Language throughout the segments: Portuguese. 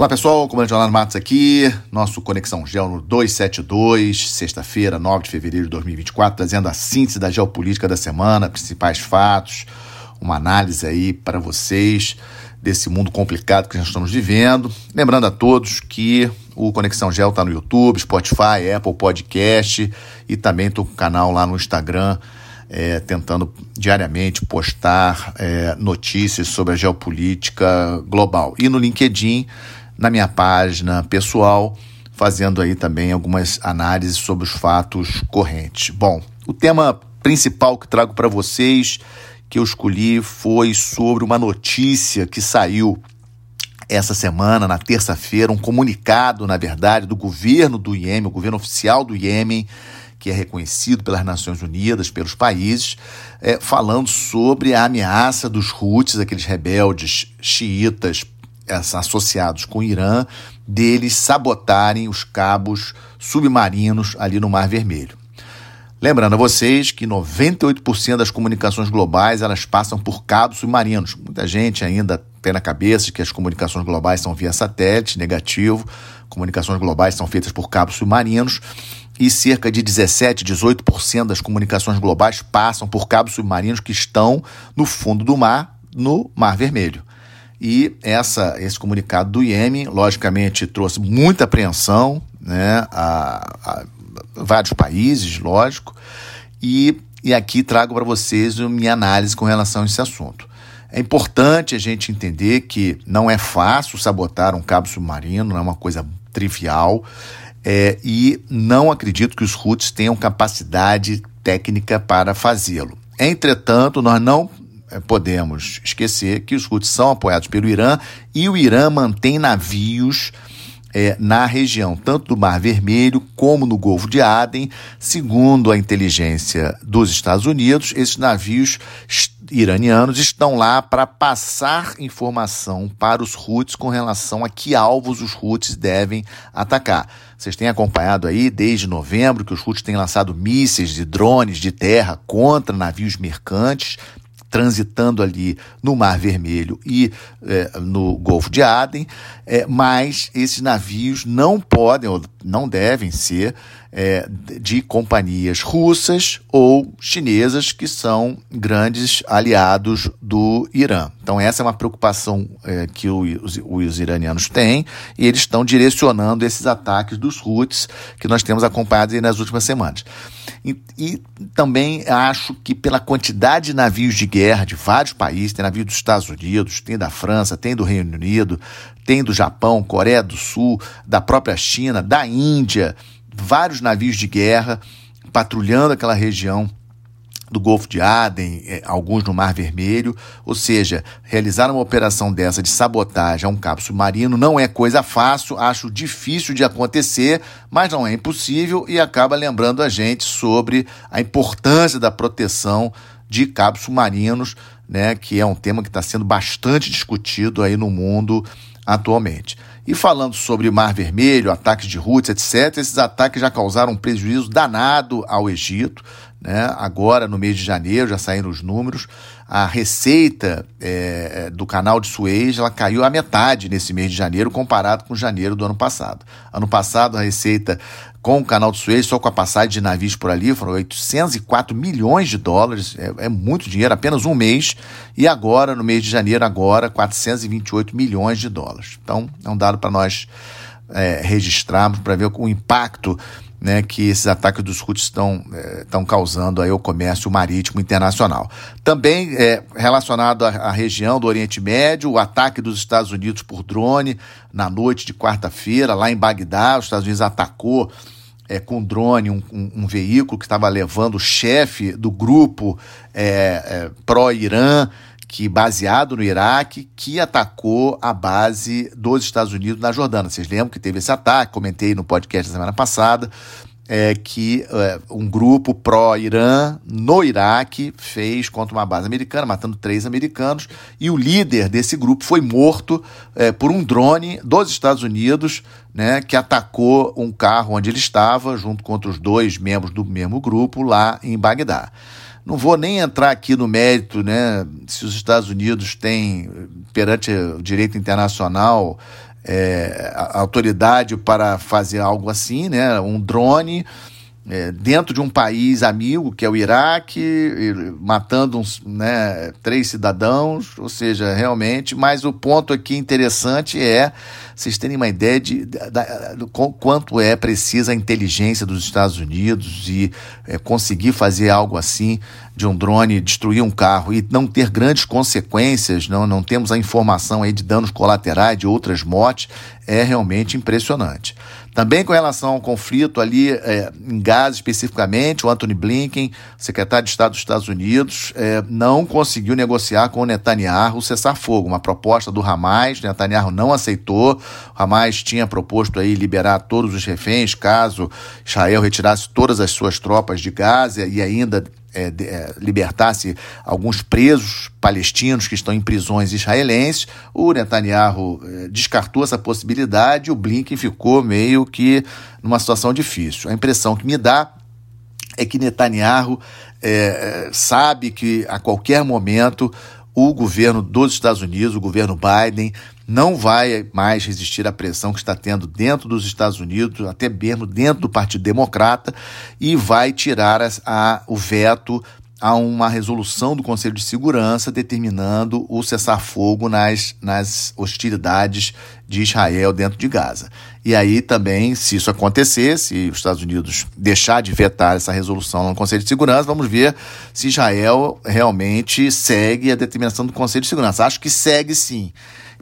Olá pessoal, comandante Leonardo Matos aqui, nosso Conexão Gel no 272, sexta-feira, 9 de fevereiro de 2024, trazendo a síntese da geopolítica da semana, principais fatos, uma análise aí para vocês desse mundo complicado que nós estamos vivendo. Lembrando a todos que o Conexão Gel está no YouTube, Spotify, Apple Podcast e também estou com o canal lá no Instagram, é, tentando diariamente postar é, notícias sobre a geopolítica global. E no LinkedIn na minha página pessoal, fazendo aí também algumas análises sobre os fatos correntes. Bom, o tema principal que trago para vocês, que eu escolhi, foi sobre uma notícia que saiu essa semana, na terça-feira, um comunicado, na verdade, do governo do Iêmen, o governo oficial do Iêmen, que é reconhecido pelas Nações Unidas, pelos países, é, falando sobre a ameaça dos Houthis, aqueles rebeldes xiitas associados com o Irã, deles sabotarem os cabos submarinos ali no Mar Vermelho. Lembrando a vocês que 98% das comunicações globais elas passam por cabos submarinos. Muita gente ainda tem na cabeça que as comunicações globais são via satélite, negativo. Comunicações globais são feitas por cabos submarinos e cerca de 17, 18% das comunicações globais passam por cabos submarinos que estão no fundo do mar, no Mar Vermelho. E essa, esse comunicado do IEM, logicamente, trouxe muita apreensão né, a, a vários países, lógico, e, e aqui trago para vocês a minha análise com relação a esse assunto. É importante a gente entender que não é fácil sabotar um cabo submarino, não é uma coisa trivial, é, e não acredito que os Houthis tenham capacidade técnica para fazê-lo. Entretanto, nós não podemos esquecer que os Houthis são apoiados pelo Irã e o Irã mantém navios é, na região, tanto do Mar Vermelho como no Golfo de Aden. Segundo a inteligência dos Estados Unidos, esses navios iranianos estão lá para passar informação para os Houthis com relação a que alvos os Houthis devem atacar. Vocês têm acompanhado aí desde novembro que os Houthis têm lançado mísseis e drones de terra contra navios mercantes transitando ali no Mar Vermelho e é, no Golfo de Aden, é, mas esses navios não podem ou não devem ser é, de companhias russas ou chinesas que são grandes aliados do Irã. Então, essa é uma preocupação é, que os, os, iranianos têm e eles estão direcionando esses ataques dos Houthis que nós temos acompanhado nas últimas semanas. E, e, também acho que pela quantidade de navios de guerra de vários países, tem navio dos Estados Unidos, tem da França, tem do Reino Unido, tem do Japão, Coreia do Sul, da própria China, da Índia, vários navios de guerra patrulhando aquela região do Golfo de Aden, é, alguns no Mar Vermelho, ou seja, realizar uma operação dessa de sabotagem a um cabo submarino não é coisa fácil, acho difícil de acontecer, mas não é impossível e acaba lembrando a gente sobre a importância da proteção de cabos submarinos, né, que é um tema que está sendo bastante discutido aí no mundo atualmente. E falando sobre Mar Vermelho, ataques de Houthis, etc., esses ataques já causaram um prejuízo danado ao Egito. Né? Agora, no mês de janeiro, já saíram os números, a receita é, do canal de Suez ela caiu à metade nesse mês de janeiro comparado com janeiro do ano passado. Ano passado, a receita com o canal de Suez, só com a passagem de navios por ali, foram 804 milhões de dólares, é, é, muito dinheiro, apenas um mês, e agora, no mês de janeiro, agora, 428 milhões de dólares. Então, é um dado para nós é, registrarmos, para ver o impacto né, que esses ataques dos Houthis estão, estão causando aí ao comércio marítimo internacional. Também é, relacionado à, à, região do Oriente Médio, o ataque dos Estados Unidos por drone na noite de quarta-feira, lá em Bagdá, os Estados Unidos atacou é, com drone um, um, um, veículo que estava levando o chefe do grupo é, é pró-Irã, que baseado no Iraque, que atacou a base dos Estados Unidos na Jordânia. Vocês lembram que teve esse ataque, comentei no podcast da semana passada, é, que é, um grupo pró-Irã no Iraque fez contra uma base americana, matando três americanos, e o líder desse grupo foi morto é, por um drone dos Estados Unidos, né, que atacou um carro onde ele estava, junto com outros dois membros do mesmo grupo, lá em Bagdá. Não vou nem entrar aqui no mérito, né, se os Estados Unidos têm, perante o direito internacional, é, autoridade para fazer algo assim, né? Um drone é, dentro de um país amigo, que é o Iraque, matando uns, né, três cidadãos, ou seja, realmente, mas o ponto aqui interessante é vocês terem uma ideia de, de, do quanto é precisa a inteligência dos Estados Unidos e é, conseguir fazer algo assim de um drone destruir um carro e não ter grandes consequências, não, não temos a informação aí de danos colaterais, de outras mortes, é realmente impressionante. Também com relação ao conflito ali é, em Gaza especificamente, o Anthony Blinken, secretário de Estado dos Estados Unidos, é, não conseguiu negociar com o Netanyahu o cessar-fogo, uma proposta do Hamas, Netanyahu não aceitou, o Hamas tinha proposto aí liberar todos os reféns caso Israel retirasse todas as suas tropas de Gaza e ainda é, é, libertasse alguns presos palestinos que estão em prisões israelenses. O Netanyahu é, descartou essa possibilidade e o Blinken ficou meio que numa situação difícil. A impressão que me dá é que Netanyahu é, é, sabe que a qualquer momento o governo dos Estados Unidos, o governo Biden, não vai mais resistir à pressão que está tendo dentro dos Estados Unidos, até mesmo dentro do Partido Democrata, e vai tirar a, a, o veto a uma resolução do Conselho de Segurança determinando o cessar-fogo nas, nas hostilidades de Israel dentro de Gaza. E aí também, se isso acontecer, se os Estados Unidos deixar de vetar essa resolução no Conselho de Segurança, vamos ver se Israel realmente segue a determinação do Conselho de Segurança. Acho que segue sim.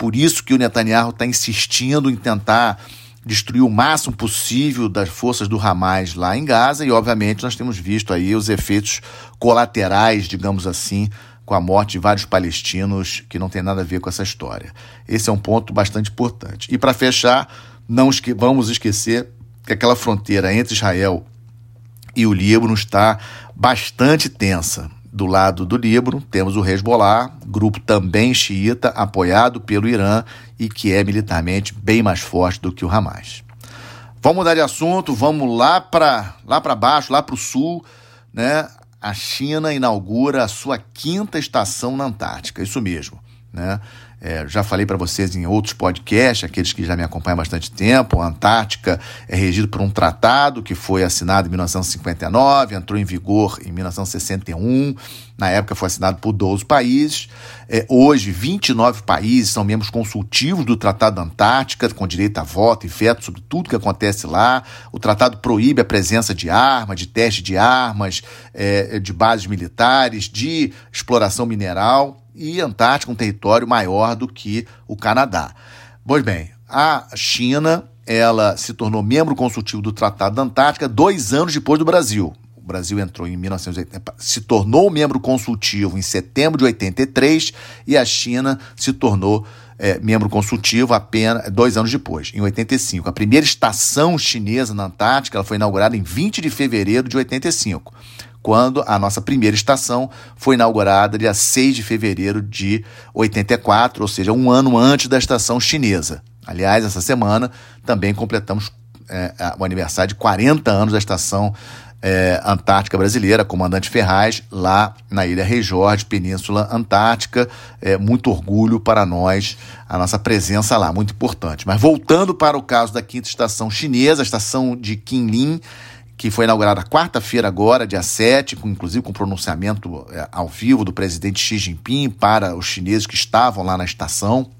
Por isso que o Netanyahu está insistindo em tentar destruir o máximo possível das forças do Hamas lá em Gaza e, obviamente, nós temos visto aí os efeitos colaterais, digamos assim, com a morte de vários palestinos que não tem nada a ver com essa história. Esse é um ponto bastante importante. E para fechar, não esque vamos esquecer que aquela fronteira entre Israel e o Líbano está bastante tensa. Do lado do Líbano, temos o Hezbollah, grupo também xiita, apoiado pelo Irã e que é militarmente bem mais forte do que o Hamas. Vamos mudar de assunto, vamos lá para lá baixo, lá para o sul, né? A China inaugura a sua quinta estação na Antártica, isso mesmo, né? É, já falei para vocês em outros podcasts, aqueles que já me acompanham há bastante tempo, a Antártica é regido por um tratado que foi assinado em 1959, entrou em vigor em 1961, na época foi assinado por 12 países. É, hoje, 29 países são membros consultivos do Tratado da Antártica, com direito a voto e veto sobre tudo que acontece lá. O tratado proíbe a presença de armas, de teste de armas, é, de bases militares, de exploração mineral e Antártica um território maior do que o Canadá. Pois bem, a China ela se tornou membro consultivo do Tratado da Antártica dois anos depois do Brasil. O Brasil entrou em 1980, se tornou membro consultivo em setembro de 83 e a China se tornou é, membro consultivo apenas dois anos depois, em 85. A primeira estação chinesa na Antártica ela foi inaugurada em 20 de fevereiro de 85 quando a nossa primeira estação foi inaugurada dia 6 de fevereiro de 84, ou seja, um ano antes da estação chinesa. Aliás, essa semana também completamos é, o aniversário de 40 anos da estação é, Antártica Brasileira, Comandante Ferraz, lá na Ilha Rei Jorge, Península Antártica. É muito orgulho para nós a nossa presença lá, muito importante. Mas voltando para o caso da quinta estação chinesa, a estação de Qinlin, que foi inaugurada quarta-feira agora, dia 7, com, inclusive com pronunciamento é, ao vivo do presidente Xi Jinping para os chineses que estavam lá na estação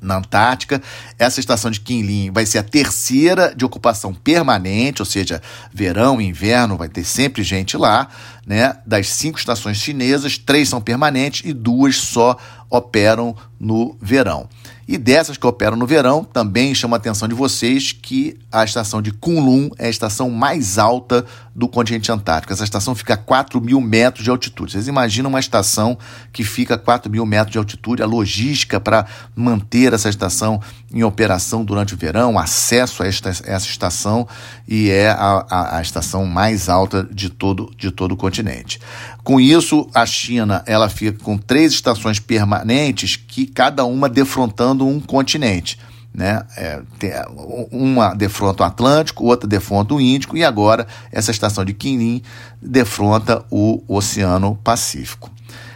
na Antártica. Essa estação de Kinlin vai ser a terceira de ocupação permanente, ou seja, verão e inverno vai ter sempre gente lá, né? Das cinco estações chinesas, três são permanentes e duas só operam no verão. E dessas que operam no verão, também chama a atenção de vocês que a estação de Kunlun é a estação mais alta do continente antártico. Essa estação fica a 4 mil metros de altitude. Vocês imaginam uma estação que fica a 4 mil metros de altitude, a logística para manter essa estação em operação durante o verão, acesso a esta, essa estação, e é a, a, a estação mais alta de todo, de todo o continente. Com isso, a China ela fica com três estações permanentes que cada uma defrontando um continente. Né? É, uma defronta o Atlântico, outra defronta o Índico e agora essa estação de Quinim defronta o Oceano Pacífico.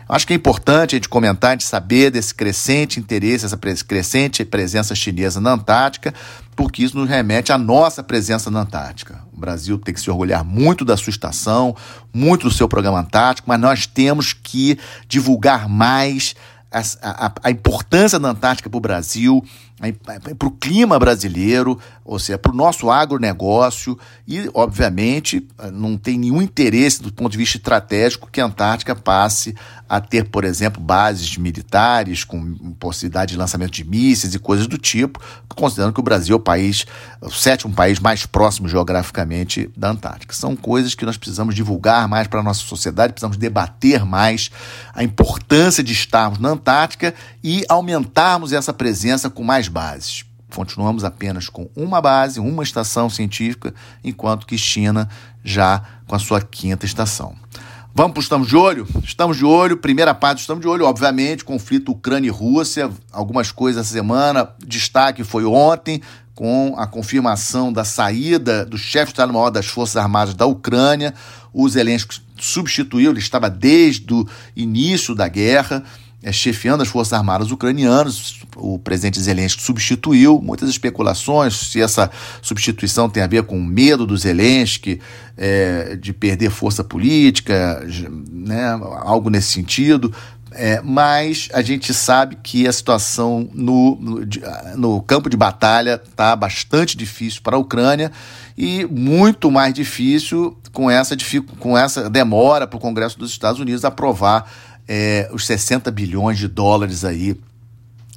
Acho que é importante a gente comentar, a gente saber desse crescente interesse, essa crescente presença chinesa na Antártica, porque isso nos remete à nossa presença na Antártica. O Brasil tem que se orgulhar muito da sua estação, muito do seu programa Antártico, mas nós temos que divulgar mais a, a, a importância da Antártica para o Brasil, para o clima brasileiro, ou seja, para o nosso agronegócio e, obviamente, não tem nenhum interesse do ponto de vista estratégico que a Antártica passe a ter, por exemplo, bases militares com possibilidade de lançamento de mísseis e coisas do tipo, considerando que o Brasil é o país, o sétimo país mais próximo geograficamente da Antártica. São coisas que nós precisamos divulgar mais para a nossa sociedade, precisamos debater mais a importância de estarmos na Antártica e aumentarmos essa presença com mais bases. Continuamos apenas com uma base, uma estação científica, enquanto que China já com a sua quinta estação. Vamos para o Estamos de Olho? Estamos de Olho, primeira parte do Estamos de Olho, obviamente, conflito Ucrânia e Rússia, algumas coisas essa semana, destaque foi ontem, com a confirmação da saída do chefe de Estado-Maior das Forças Armadas da Ucrânia, o Zelensky substituiu, ele estava desde o início da guerra, é, chefiando as Forças Armadas ucranianas. O presidente Zelensky substituiu. Muitas especulações se essa substituição tem a ver com o medo do Zelensky é, de perder força política, né, algo nesse sentido. É, mas a gente sabe que a situação no, no, no campo de batalha está bastante difícil para a Ucrânia e muito mais difícil com essa, com essa demora para o Congresso dos Estados Unidos aprovar é, os 60 bilhões de dólares aí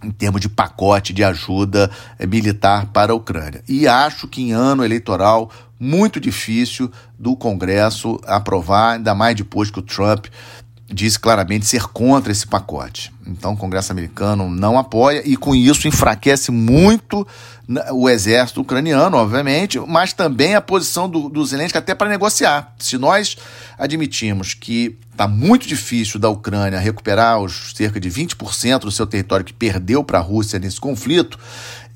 em termos de pacote de ajuda é, militar para a Ucrânia. E acho que em ano eleitoral muito difícil do Congresso aprovar, ainda mais depois que o Trump disse claramente ser contra esse pacote. Então o Congresso americano não apoia e com isso enfraquece muito né, o exército ucraniano, obviamente, mas também a posição do, do Zelensky até para negociar. Se nós admitimos que está muito difícil da Ucrânia recuperar os cerca de 20% do seu território que perdeu para a Rússia nesse conflito,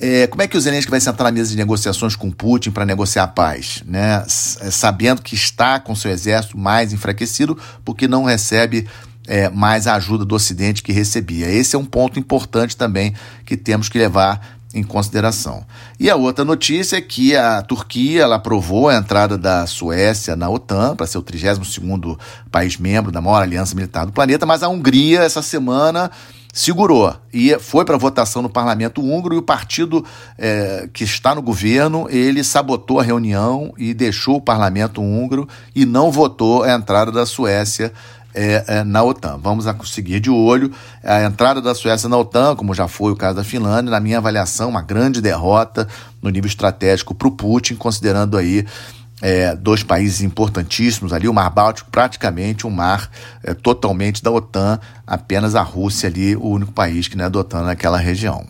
é, como é que o Zelensky vai sentar na mesa de negociações com Putin para negociar a paz? Né? Sabendo que está com seu exército mais enfraquecido porque não recebe é, mais a ajuda do Ocidente que recebia. Esse é um ponto importante também que temos que levar em consideração. E a outra notícia é que a Turquia ela aprovou a entrada da Suécia na OTAN para ser o 32º país membro da maior aliança militar do planeta, mas a Hungria essa semana segurou e foi para votação no parlamento húngaro e o partido é, que está no governo ele sabotou a reunião e deixou o parlamento húngaro e não votou a entrada da Suécia é, é, na OTAN. Vamos a seguir de olho a entrada da Suécia na OTAN, como já foi o caso da Finlândia, na minha avaliação, uma grande derrota no nível estratégico para o Putin, considerando aí é, dois países importantíssimos ali, o Mar Báltico praticamente um mar é, totalmente da OTAN, apenas a Rússia ali, o único país que não é da OTAN naquela região.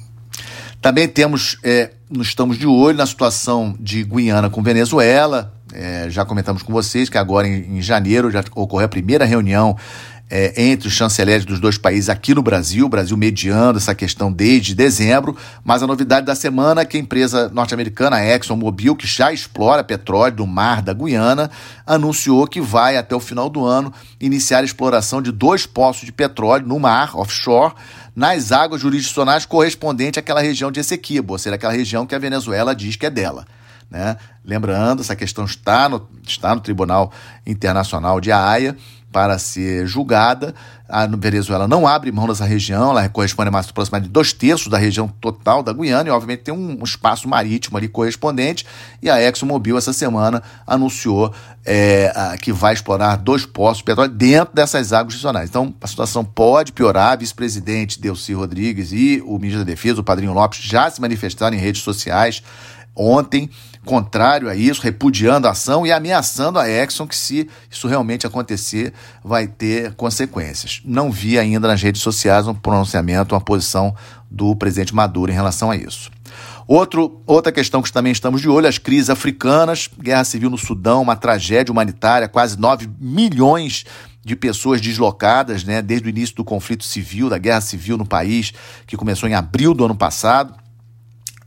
Também temos, é, estamos de olho na situação de Guiana com Venezuela, é, já comentamos com vocês que agora em, em janeiro já ocorreu a primeira reunião é, entre os chanceleres dos dois países aqui no Brasil, o Brasil mediando essa questão desde dezembro, mas a novidade da semana é que a empresa norte-americana ExxonMobil, que já explora petróleo do mar da Guiana, anunciou que vai até o final do ano iniciar a exploração de dois poços de petróleo no mar, offshore, nas águas jurisdicionais correspondentes àquela região de Essequibo, ou seja, aquela região que a Venezuela diz que é dela. Né? Lembrando, essa questão está no, está no Tribunal Internacional de Haia para ser julgada. A Venezuela não abre mão dessa região, ela corresponde a mais aproximadamente dois terços da região total da Guiana e, obviamente, tem um, espaço marítimo ali correspondente. E a ExxonMobil, essa semana, anunciou é, a, que vai explorar dois poços de petróleo dentro dessas águas regionais. Então, a situação pode piorar. Vice-presidente Delcy Rodrigues e o ministro da Defesa, o Padrinho Lopes, já se manifestaram em redes sociais ontem contrário a isso, repudiando a ação e ameaçando a Exxon que, se isso realmente acontecer, vai ter consequências. Não vi ainda nas redes sociais um pronunciamento, uma posição do presidente Maduro em relação a isso. Outro, outra questão que também estamos de olho, as crises africanas, guerra civil no Sudão, uma tragédia humanitária, quase 9 milhões de pessoas deslocadas, né, desde o início do conflito civil, da guerra civil no país, que começou em abril do ano passado.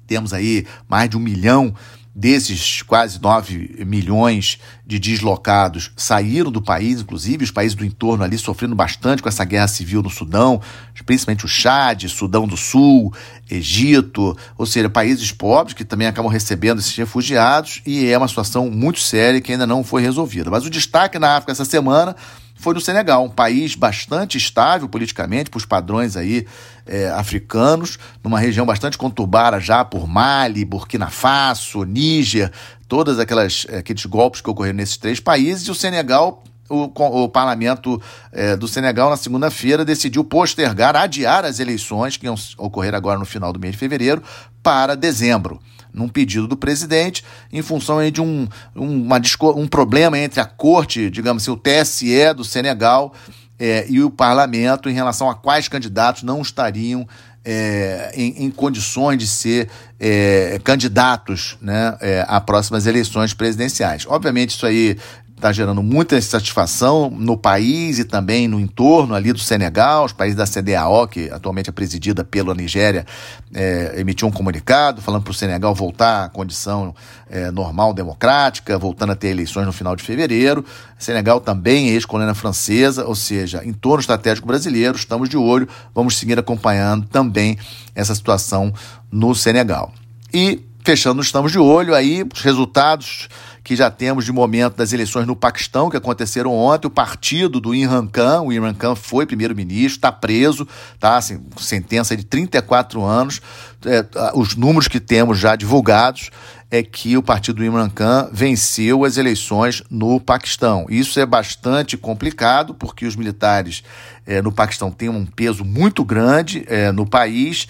Temos aí mais de um milhão desses quase 9 milhões de deslocados saíram do país, inclusive os países do entorno ali sofrendo bastante com essa guerra civil no Sudão, principalmente o Chad, Sudão do Sul, Egito, ou seja, países pobres que também acabam recebendo esses refugiados e é uma situação muito séria que ainda não foi resolvida. Mas o destaque na África essa semana foi no Senegal, um país bastante estável politicamente, para os padrões aí é, africanos, numa região bastante conturbada já por Mali, Burkina Faso, Níger, todos aquelas, é, aqueles golpes que ocorreram nesses três países, e o Senegal o, o, parlamento é, do Senegal, na segunda-feira, decidiu postergar, adiar as eleições que iam ocorrer agora no final do mês de fevereiro para dezembro. Num pedido do presidente, em função de um, uma, um problema entre a corte, digamos assim, o TSE do Senegal é, e o parlamento em relação a quais candidatos não estariam é, em, em, condições de ser é, candidatos né, é, a próximas eleições presidenciais. Obviamente, isso aí está gerando muita insatisfação no país e também no entorno ali do Senegal. Os países da CDAO, que atualmente é presidida pela Nigéria, é, emitiu um comunicado falando para o Senegal voltar à condição é, normal, democrática, voltando a ter eleições no final de fevereiro. Senegal também é ex-colônia francesa, ou seja, entorno estratégico brasileiro, estamos de olho, vamos seguir acompanhando também essa situação no Senegal. E fechando, estamos de olho aí, os resultados que já temos de momento das eleições no Paquistão, que aconteceram ontem. O partido do Imran Khan, o Imran Khan foi primeiro-ministro, está preso, tá? Assim, sentença de 34 anos. É, os números que temos já divulgados é que o partido do Imran Khan venceu as eleições no Paquistão. Isso é bastante complicado, porque os militares é, no Paquistão têm um peso muito grande é, no país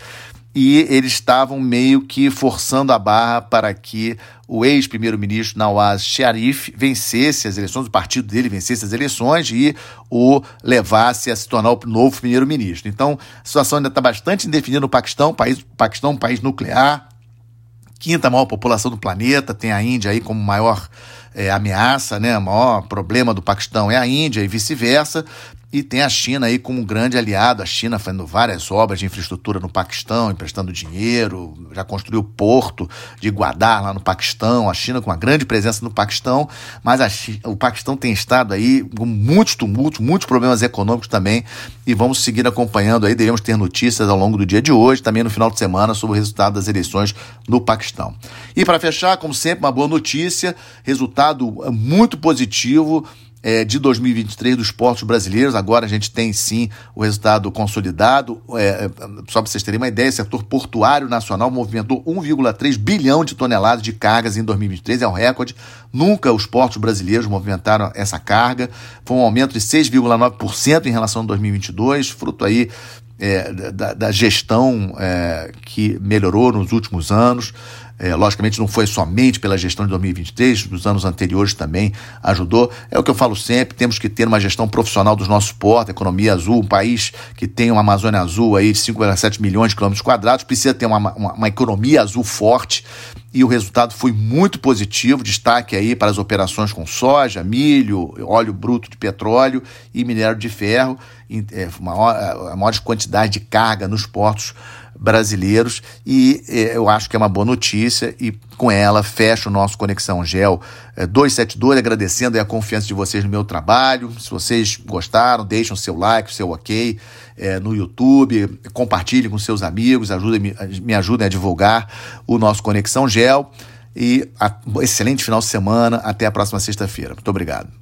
e eles estavam meio que forçando a barra para que o ex-primeiro-ministro Nawaz Sharif vencesse as eleições, o partido dele vencesse as eleições e o levasse a se tornar o novo primeiro-ministro. Então, a situação ainda está bastante indefinida no Paquistão, o país, Paquistão é um país nuclear, quinta maior população do planeta, tem a Índia aí como maior é, ameaça, né? O maior problema do Paquistão é a Índia e vice-versa. E tem a China aí como um grande aliado, a China fazendo várias obras de infraestrutura no Paquistão, emprestando dinheiro, já construiu o porto de Guadar lá no Paquistão, a China com uma grande presença no Paquistão, mas China, o Paquistão tem estado aí com muitos tumultos, muitos problemas econômicos também, e vamos seguir acompanhando aí, devemos ter notícias ao longo do dia de hoje, também no final de semana, sobre o resultado das eleições no Paquistão. E para fechar, como sempre, uma boa notícia, resultado muito positivo é, de 2023 dos portos brasileiros. Agora a gente tem sim o resultado consolidado. É, é só para vocês terem uma ideia, o setor portuário nacional movimentou 1,3 bilhão de toneladas de cargas em 2023, é um recorde. Nunca os portos brasileiros movimentaram essa carga. Foi um aumento de 6,9% em relação a 2022, fruto aí é, da, da, gestão é, que melhorou nos últimos anos. É, logicamente, não foi somente pela gestão de 2023, nos anos anteriores também ajudou. É o que eu falo sempre: temos que ter uma gestão profissional dos nossos portos, economia azul, um país que tem uma Amazônia azul aí de 5,7 milhões de quilômetros quadrados, precisa ter uma, uma, uma economia azul forte e o resultado foi muito positivo. Destaque aí para as operações com soja, milho, óleo bruto de petróleo e minério de ferro, maior, a maior quantidade de carga nos portos brasileiros e é, eu acho que é uma boa notícia e com ela fecho o nosso Conexão Gel 272, é, agradecendo a confiança de vocês no meu trabalho. Se vocês gostaram, deixem o seu like, o seu ok é, no YouTube, compartilhem com seus amigos, ajudem, me ajudem a divulgar o nosso Conexão Gel e a, excelente final de semana. Até a próxima sexta-feira. Muito obrigado.